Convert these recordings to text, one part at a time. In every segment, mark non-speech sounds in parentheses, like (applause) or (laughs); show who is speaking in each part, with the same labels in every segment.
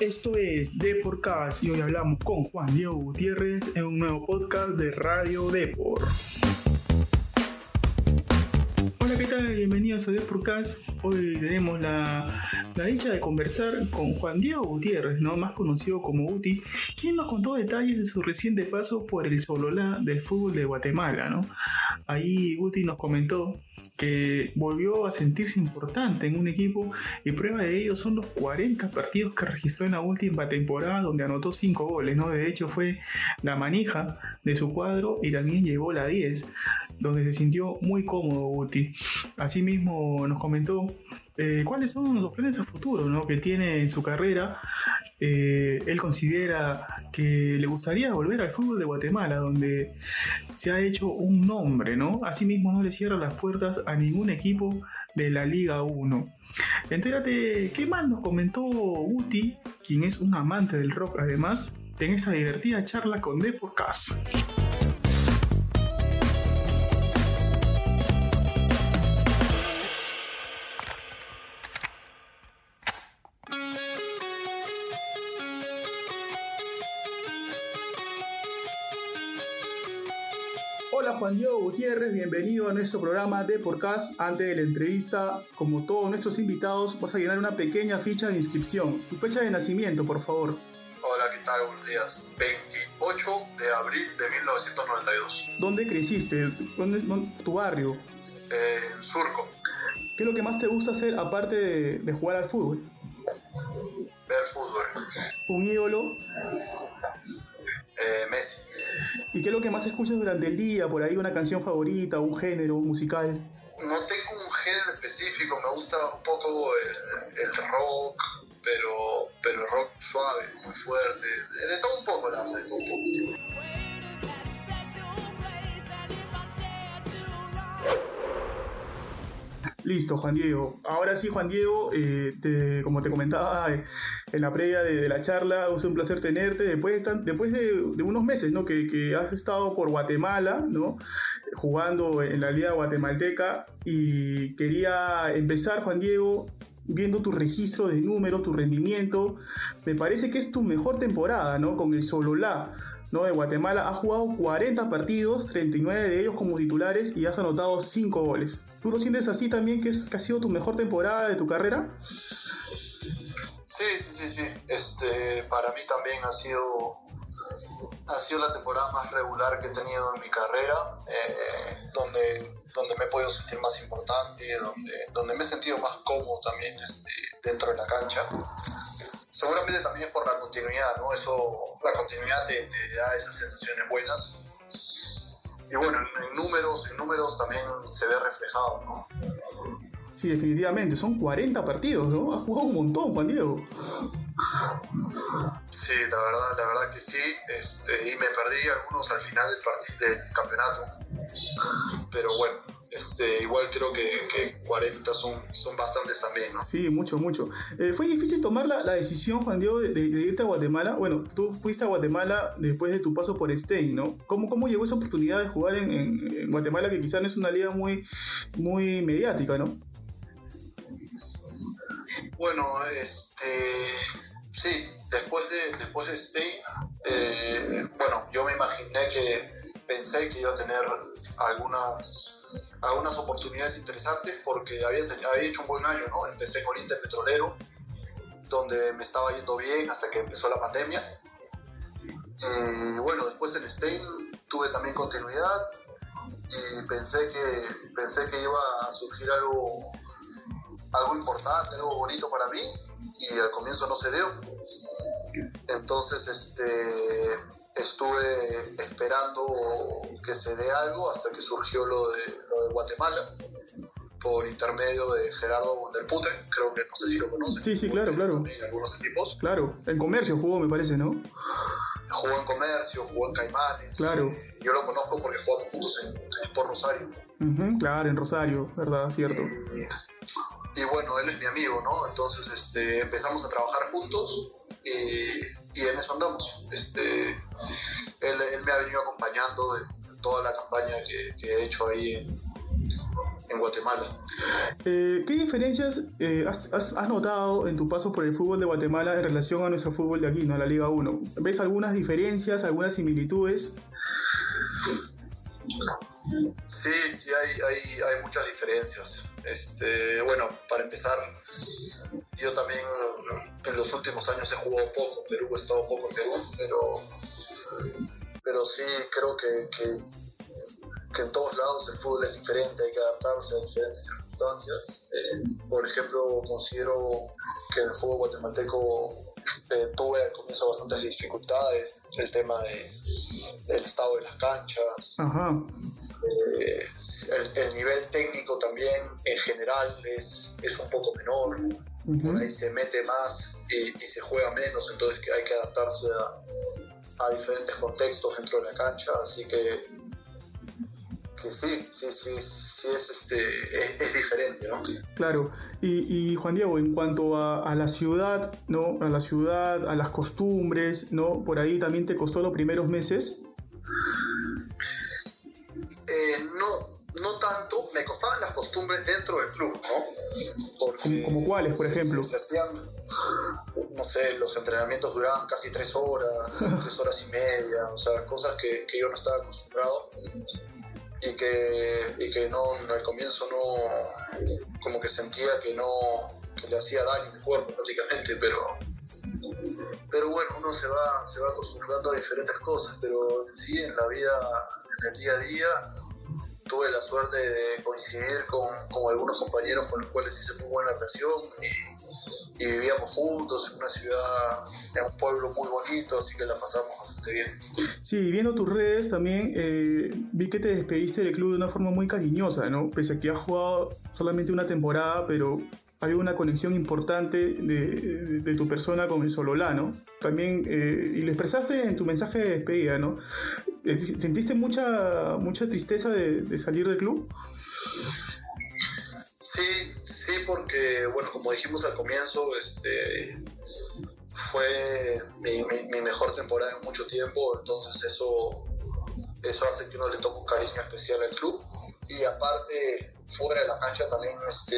Speaker 1: Esto es Deporcast y hoy hablamos con Juan Diego Gutiérrez en un nuevo podcast de Radio Depor. Hola, ¿qué tal? Bienvenidos a Deporcast. Hoy tenemos la, la dicha de conversar con Juan Diego Gutiérrez, ¿no? más conocido como Uti, quien nos contó detalles de su reciente paso por el Sololá del fútbol de Guatemala. ¿no? Ahí Uti nos comentó que volvió a sentirse importante en un equipo y prueba de ello son los 40 partidos que registró en la última temporada donde anotó 5 goles, ¿no? De hecho fue la manija de su cuadro y también llevó la 10, donde se sintió muy cómodo Guti. Asimismo nos comentó eh, cuáles son los planes a futuro ¿no? que tiene en su carrera eh, él considera que le gustaría volver al fútbol de Guatemala, donde se ha hecho un nombre, ¿no? Asimismo, no le cierra las puertas a ningún equipo de la Liga 1. Entérate qué más nos comentó Uti, quien es un amante del rock, además, en esta divertida charla con Deporcast. Hola Gutiérrez, bienvenido a nuestro programa de Podcast. Antes de la entrevista, como todos nuestros invitados, vas a llenar una pequeña ficha de inscripción. Tu fecha de nacimiento, por favor.
Speaker 2: Hola, ¿qué tal? Buenos días. 28 de abril de 1992.
Speaker 1: ¿Dónde creciste? ¿Dónde es tu barrio?
Speaker 2: En Surco.
Speaker 1: ¿Qué es lo que más te gusta hacer aparte de, de jugar al fútbol?
Speaker 2: Ver fútbol.
Speaker 1: ¿Un ídolo?
Speaker 2: Eh, Messi.
Speaker 1: ¿Y qué es lo que más escuchas durante el día? Por ahí una canción favorita, un género musical.
Speaker 2: No tengo un género específico, me gusta un poco el, rock, pero, pero rock suave, muy fuerte, de, todo un poco, la de todo un poco.
Speaker 1: Listo, Juan Diego. Ahora sí, Juan Diego, eh, te- como te comentaba eh, en la previa de, la charla, es un placer tenerte. Después, de tan- después de, unos meses ¿no? que, que has estado por Guatemala, ¿no? jugando en la Liga Guatemalteca, y quería empezar, Juan Diego, viendo tu registro de números, tu rendimiento. Me parece que es tu mejor temporada, ¿no? Con el Sololá. ¿no? de Guatemala has jugado 40 partidos, 39 de ellos como titulares y has anotado 5 goles. ¿Tú lo sientes así también que, es, que ha sido tu mejor temporada de tu carrera?
Speaker 2: Sí, sí, sí, sí. Este, para mí también ha sido, ha sido la temporada más regular que he tenido en mi carrera, eh, donde, donde me he podido sentir más importante, donde, donde me he sentido más cómodo también este, dentro de la cancha. Seguramente también es por la continuidad, ¿no? Eso, la continuidad te, te da esas sensaciones buenas. Y bueno, en, en números, en números también se ve reflejado, ¿no?
Speaker 1: Sí, definitivamente, son 40 partidos, ¿no? Has jugado un montón, Juan Diego.
Speaker 2: Sí, la verdad, la verdad que sí. Este, y me perdí algunos al final del partido del campeonato. Pero bueno, este, igual creo que, que 40 son, son bastantes también, ¿no?
Speaker 1: Sí, mucho, mucho. Eh, ¿Fue difícil tomar la, la decisión, Juan Diego, de, de- de irte a Guatemala? Bueno, tú fuiste a Guatemala después de tu paso por Stein, ¿no? ¿Cómo, cómo llegó esa oportunidad de jugar en, en- en Guatemala, que quizás no es una liga muy, muy mediática, ¿no?
Speaker 2: Bueno, este, sí, después de, después de Stein, eh, bueno, yo me imaginé que pensé que iba a tener algunas, algunas oportunidades interesantes porque había, hecho un buen año, ¿no? Empecé con Inter Petrolero, donde me estaba yendo bien hasta que empezó la pandemia. Y bueno, después en Stein tuve también continuidad y pensé que, pensé que iba a surgir algo algo importante, algo bonito para mí y al comienzo no se dio. Entonces este, estuve esperando que se dé algo hasta que surgió lo de, lo de Guatemala por intermedio de Gerardo del Pute, creo que no sé si lo conocen.
Speaker 1: Sí, sí, claro, claro.
Speaker 2: Algunos equipos.
Speaker 1: Claro, en comercio jugó, me parece, ¿no?
Speaker 2: Jugó en Comercio, jugó en Caimanes.
Speaker 1: Claro.
Speaker 2: Yo lo conozco porque jugamos juntos en, en Sport Rosario.
Speaker 1: Ujú, claro, en Rosario, ¿verdad? Cierto.
Speaker 2: y bueno, él es mi amigo, ¿no? Entonces este, empezamos a trabajar juntos y, y en eso andamos. Este, él, él me ha venido acompañando en toda la campaña que, que he hecho ahí en, en Guatemala.
Speaker 1: Eh, ¿Qué diferencias eh, has, has, notado en tu paso por el fútbol de Guatemala en relación a nuestro fútbol de aquí, ¿no? la Liga 1? ¿Ves algunas diferencias, algunas similitudes?
Speaker 2: Sí, sí, hay, hay, hay muchas diferencias. Este, bueno, para empezar, yo también en los últimos años he jugado poco, Perú he estado poco en Perú, pero, pero sí creo que, que, que en todos lados el fútbol es diferente, hay que adaptarse a diferentes circunstancias. Eh, por ejemplo, considero que en el fútbol guatemalteco eh, tuve al comienzo bastantes dificultades, el tema de, del estado de las canchas.
Speaker 1: Ajá.
Speaker 2: Eh, el, el, nivel técnico también en general es, es un poco menor, uh -huh. por ahí se mete más y, y, se juega menos, entonces hay que adaptarse a, a, diferentes contextos dentro de la cancha, así que, que sí, sí, sí, sí es, este, es, es diferente, ¿no?
Speaker 1: Claro, y, y, Juan Diego, en cuanto a, a, la ciudad, ¿no? A la ciudad, a las costumbres, ¿no? Por ahí también te costó los primeros meses.
Speaker 2: Eh, no, no tanto, me costaban las costumbres dentro del club, ¿no?
Speaker 1: Porque ¿Como cuáles, por ejemplo?
Speaker 2: Se, se, hacían, no sé, los entrenamientos duraban casi tres horas, (laughs) tres horas y media, o sea, cosas que, que yo no estaba acostumbrado y que, y que no, al comienzo no, como que sentía que no, que le hacía daño a mi cuerpo prácticamente, pero pero bueno, uno se va, se va acostumbrando a diferentes cosas, pero sí en la vida, en el día a día, tuve la suerte de coincidir con, con algunos compañeros con los cuales hice muy buena relación y, y, vivíamos juntos en una ciudad, en un pueblo muy bonito, así que la pasamos bastante bien.
Speaker 1: Sí, viendo tus redes también eh, vi que te despediste del club de una forma muy cariñosa, ¿no? Pese a que has jugado solamente una temporada, pero hay una conexión importante de, tu persona con el Sololá, ¿no? También, eh, y lo expresaste en tu mensaje de despedida, ¿no? Eh, ¿Sentiste mucha, mucha tristeza de, de, salir del club?
Speaker 2: Sí, sí, porque, bueno, como dijimos al comienzo, este, fue mi, mi, mi mejor temporada en mucho tiempo, entonces eso, eso hace que uno le tome un cariño especial al club. Y aparte, fuera de la cancha también, este,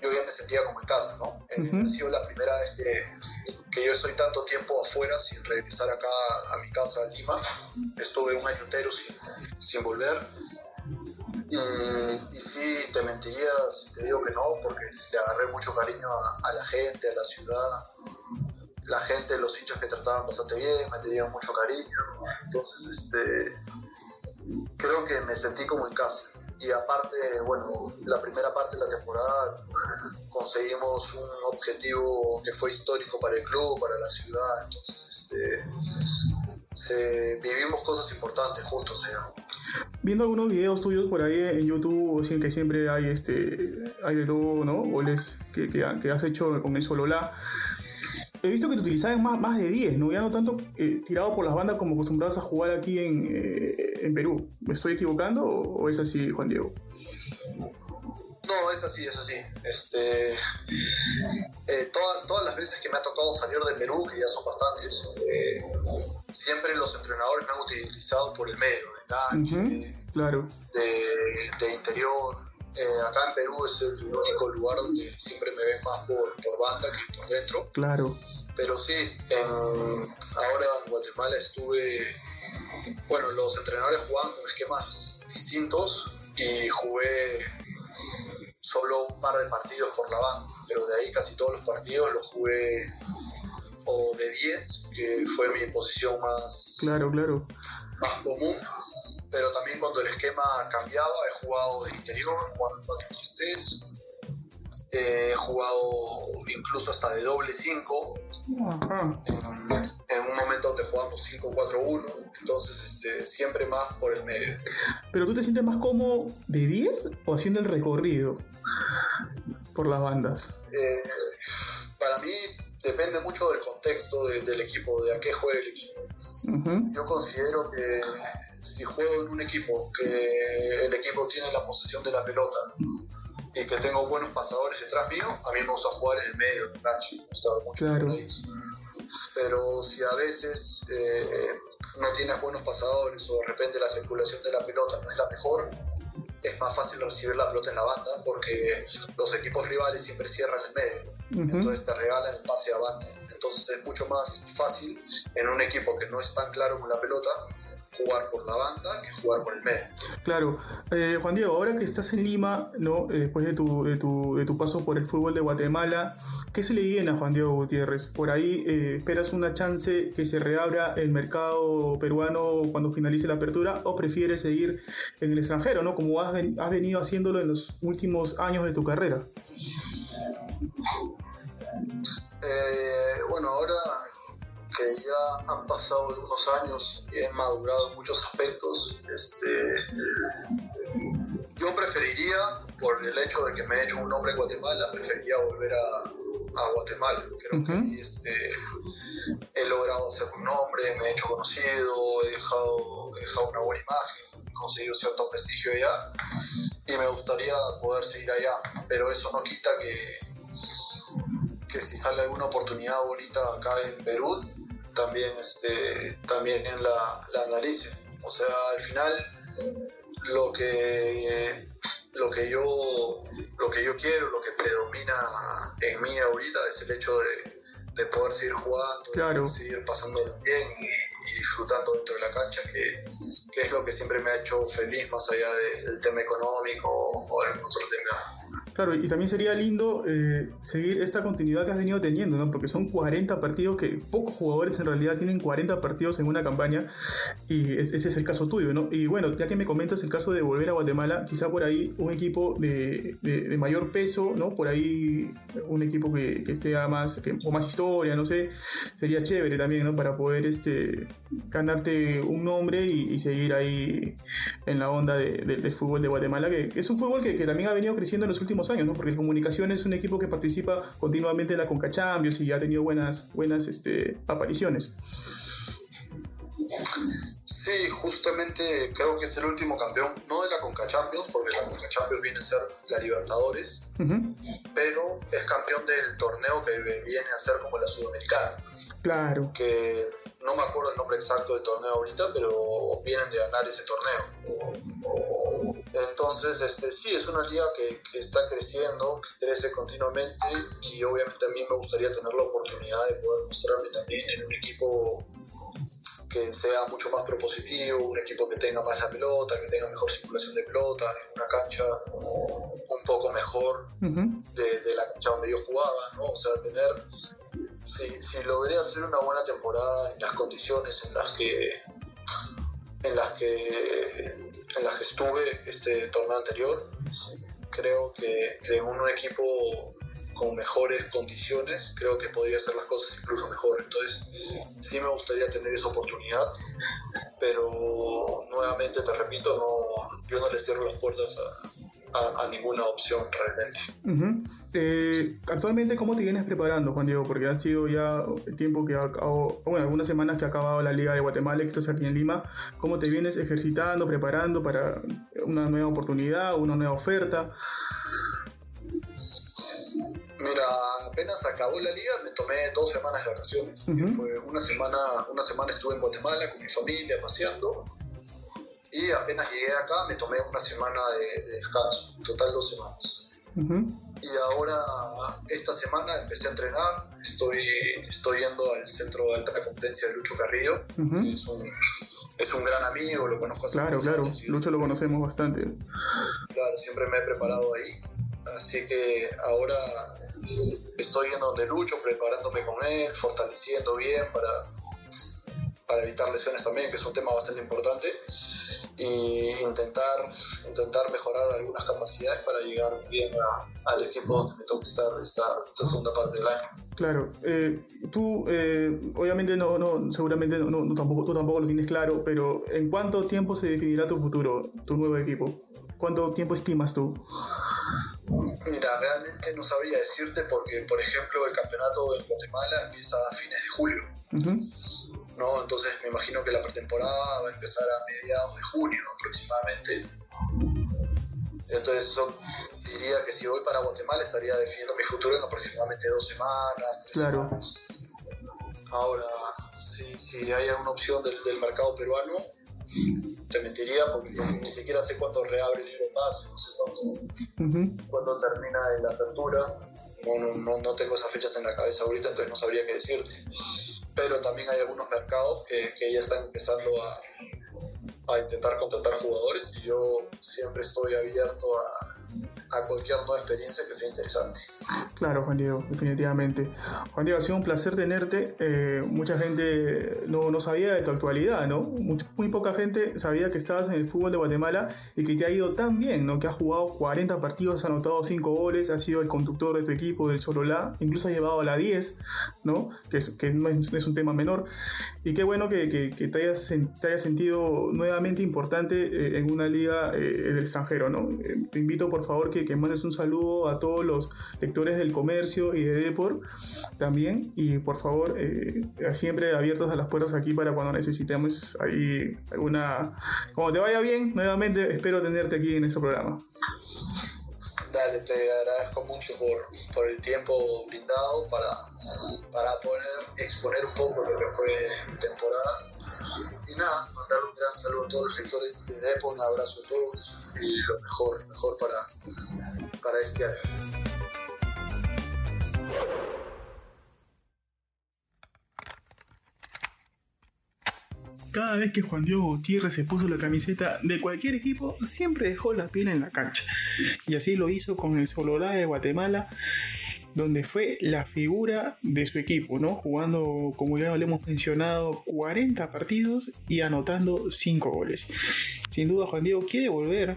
Speaker 2: yo ya me sentía como en casa, ¿no? Uh -huh. Ha sido la primera vez que, que, yo estoy tanto tiempo afuera sin regresar acá a mi casa, a Lima. Estuve un año entero sin, sin volver. Y, y, sí, te mentiría si te digo que no, porque le agarré mucho cariño a, la gente, a la ciudad. La gente, los sitios que trataban bastante bien, me tenían mucho cariño. Entonces, este, creo que me sentí como en casa y aparte, bueno, la primera parte de la temporada conseguimos un objetivo que fue histórico para el club, para la ciudad, entonces este, se, vivimos cosas importantes juntos. ¿eh?
Speaker 1: Viendo algunos videos tuyos por ahí en YouTube, que siempre hay este hay de todo, ¿no? Goles que, que, que has hecho con el Solola he visto que te utilizaban más, más de 10, ¿no? Ya no tanto eh, tirado por las bandas como acostumbrados a jugar aquí en, eh, en Perú. ¿Me estoy equivocando o, o, es así, Juan Diego?
Speaker 2: No, es así, es así. Este, eh, todas, todas las veces que me ha tocado salir de Perú, que ya son bastantes, eh, siempre los entrenadores me han utilizado por el medio, de cancha, uh -huh,
Speaker 1: claro.
Speaker 2: de, de interior. Eh, acá en Perú es el único lugar donde siempre me ven más por, por, banda que por dentro.
Speaker 1: Claro.
Speaker 2: Pero sí, en, ahora en Guatemala estuve, bueno, los entrenadores jugaban con esquemas distintos y jugué solo un par de partidos por la banda, pero de ahí casi todos los partidos los jugué o de 10, que fue mi posición más,
Speaker 1: claro, claro.
Speaker 2: más común. Pero también cuando el esquema cambiaba, he jugado de interior, jugando en 4-3-3, he jugado incluso hasta de doble 5, en, en, un momento donde jugamos 5-4-1, entonces este, siempre más por el medio.
Speaker 1: ¿Pero tú te sientes más cómodo de 10 o haciendo el recorrido por las bandas?
Speaker 2: Eh, para mí depende mucho del contexto de, del equipo, de a qué juegue el equipo. Uh -huh. Yo considero que si juego en un equipo que el equipo tiene la posesión de la pelota y que tengo buenos pasadores detrás mío, a mí me gusta jugar en el medio del cancha, me gusta mucho
Speaker 1: claro.
Speaker 2: Pero si a veces eh, no tienes buenos pasadores o de repente la circulación de la pelota no es la mejor, es más fácil recibir la pelota en la banda porque los equipos rivales siempre cierran el medio. Entonces te regalan el pase a banda. Entonces es mucho más fácil en un equipo que no es tan claro con la pelota jugar por la banda que jugar por el medio.
Speaker 1: Claro. Eh, Juan Diego, ahora que estás en Lima, ¿no? Eh, después de tu, de, tu, de tu paso por el fútbol de Guatemala, ¿qué se le viene a Juan Diego Gutiérrez? ¿Por ahí eh, esperas una chance que se reabra el mercado peruano cuando finalice la apertura o prefieres seguir en el extranjero, ¿no? como has, has venido haciéndolo en los últimos años de tu carrera?
Speaker 2: bueno, ahora que ya han pasado algunos años y he madurado en muchos aspectos, este, yo preferiría, por el hecho de que me he hecho un nombre en Guatemala, preferiría volver a, a Guatemala. Creo que este, he logrado hacer un nombre, me he hecho conocido, he dejado, he dejado una buena imagen, he conseguido cierto prestigio allá y me gustaría poder seguir allá, pero eso no quita que que si sale alguna oportunidad bonita acá en Perú, también, este, también la, la analice. O sea, al final lo que, lo que yo lo que yo quiero, lo que predomina en mí ahorita es el hecho de, poder seguir jugando, seguir pasando bien y, disfrutando dentro de la cancha, que, que, es lo que siempre me ha hecho feliz más allá del tema económico o de otro tema
Speaker 1: Claro, y también sería lindo eh, seguir esta continuidad que has venido teniendo, ¿no? Porque son 40 partidos que pocos jugadores en realidad tienen 40 partidos en una campaña y ese es el caso tuyo, ¿no? Y bueno, ya que me comentas el caso de volver a Guatemala, quizá por ahí un equipo de, de, mayor peso, ¿no? Por ahí un equipo que, que esté más, que, más historia, no sé, sería chévere también, ¿no? Para poder este, ganarte un nombre y, seguir ahí en la onda del fútbol de Guatemala, que, es un fútbol que, que también ha venido creciendo en los últimos Porque Comunicaciones es un equipo que participa continuamente en la Conca Champions y ha tenido buenas, buenas este, apariciones.
Speaker 2: Sí, justamente creo que es el último campeón, no de la Conca Champions, porque la Conca Champions viene a ser la Libertadores, pero es campeón del torneo que viene a ser como la Sudamericana.
Speaker 1: Claro.
Speaker 2: Que no me acuerdo el nombre exacto del torneo ahorita, pero vienen de ganar ese torneo. Entonces, este, sí, es una liga que, que, está creciendo, que crece continuamente y obviamente a mí me gustaría tener la oportunidad de poder mostrarme también en un equipo que sea mucho más propositivo, un equipo que tenga más la pelota, que tenga mejor circulación de pelota, en una cancha un poco mejor de, de, la cancha donde yo jugaba, ¿no? O sea, tener, si, si logré hacer una buena temporada en las condiciones en las que en las que en las que estuve este torneo anterior. Creo que, en un equipo con mejores condiciones, creo que podría hacer las cosas incluso mejor. Entonces, sí me gustaría tener esa oportunidad, pero nuevamente te repito, no, yo no le cierro las puertas a, ninguna opción realmente.
Speaker 1: Eh, actualmente, ¿cómo te vienes preparando, Juan Diego? Porque ha sido ya el tiempo que ha acabado, bueno, algunas semanas que ha acabado la Liga de Guatemala, que estás aquí en Lima. ¿Cómo te vienes ejercitando, preparando para una nueva oportunidad, una nueva oferta?
Speaker 2: Apenas acabó la liga, me tomé dos semanas de vacaciones. Fue una semana, una semana estuve en Guatemala con mi familia paseando y apenas llegué acá me tomé una semana de, descanso, total dos semanas. Y ahora, esta semana empecé a entrenar, estoy, estoy yendo al centro de alta competencia de Lucho Carrillo, es, un, es un gran amigo, lo conozco hace
Speaker 1: Claro, claro, Lucho lo conocemos bastante.
Speaker 2: Claro, siempre me he preparado ahí, así que ahora estoy yendo donde Lucho, preparándome con él, fortaleciendo bien para, para evitar lesiones también, que es un tema bastante importante y intentar, intentar mejorar algunas capacidades para llegar bien al equipo donde me toca estar esta, esta segunda parte del año.
Speaker 1: Claro, eh, tú eh, obviamente no, no seguramente no, no, tampoco, tú tampoco lo tienes claro, pero ¿en cuánto tiempo se definirá tu futuro, tu nuevo equipo? ¿Cuánto tiempo estimas tú?
Speaker 2: Mira, realmente no sabría decirte porque, por ejemplo, el campeonato en Guatemala empieza a fines de julio. ¿no? Entonces me imagino que la pretemporada va a empezar a mediados de junio aproximadamente. Entonces diría que si voy para Guatemala estaría definiendo mi futuro en aproximadamente dos semanas, tres semanas. Ahora, si, si hay alguna opción del, del mercado peruano, te mentiría porque ni siquiera sé cuándo reabre el libro pase, no sé cuándo, termina la apertura. No, no, no, tengo esas fechas en la cabeza ahorita, entonces no sabría qué decirte. Pero también hay algunos mercados que, que ya están empezando a, a intentar contratar jugadores y yo siempre estoy abierto a, a cualquier nueva experiencia que sea interesante.
Speaker 1: Claro, Juan Diego, definitivamente. Juan Diego, ha sido un placer tenerte. Eh, mucha gente no, no, sabía de tu actualidad, ¿no? Muy, poca gente sabía que estabas en el fútbol de Guatemala y que te ha ido tan bien, ¿no? Que has jugado 40 partidos, has anotado 5 goles, has sido el conductor de tu equipo del Sololá, incluso has llevado a la 10, ¿no? Que, es, que no es, un tema menor. Y qué bueno que, que, te, hayas, te hayas sentido nuevamente importante eh, en una liga eh, del extranjero, ¿no? te invito, por favor, que que, mandes un saludo a todos los lectores del comercio y de Depor también. Y por favor, eh, siempre abiertos a las puertas aquí para cuando necesitemos ahí alguna. Como te vaya bien, nuevamente espero tenerte aquí en nuestro programa.
Speaker 2: Dale, te agradezco mucho por, por el tiempo brindado para, para poder exponer un poco lo que fue mi temporada y nada, mandar un gran saludo a todos los lectores de Depor, un abrazo a todos y lo mejor, mejor para, para este año.
Speaker 1: Cada vez que Juan Diego Gutiérrez se puso la camiseta de cualquier equipo, siempre dejó la piel en la cancha. Y así lo hizo con el Sololá de Guatemala donde fue la figura de su equipo, ¿no? Jugando, como ya lo hemos mencionado, 40 partidos y anotando 5 goles. Sin duda, Juan Diego quiere volver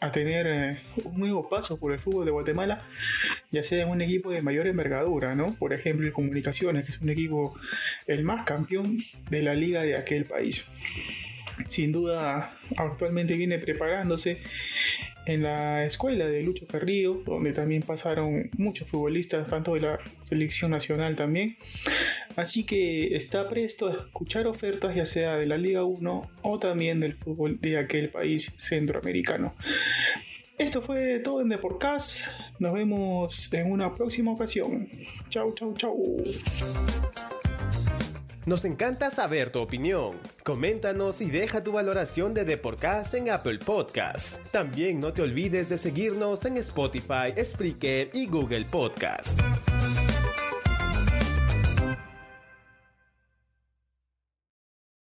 Speaker 1: a tener eh, un nuevo paso por el fútbol de Guatemala, ya sea en un equipo de mayor envergadura, ¿no? Por ejemplo, el Comunicaciones, que es un equipo el más campeón de la liga de aquel país. Sin duda, actualmente viene preparándose en la escuela de Lucho Carrillo, donde también pasaron muchos futbolistas, tanto de la selección nacional también. Así que está presto a escuchar ofertas ya sea de la Liga 1 o también del fútbol de aquel país centroamericano. Esto fue todo en Deporcast. Nos vemos en una próxima ocasión. Chau, chau, chau.
Speaker 3: Nos encanta saber tu opinión. Coméntanos y deja tu valoración de Deporcast en Apple Podcasts. También no te olvides de seguirnos en Spotify, Spreaker y Google Podcasts.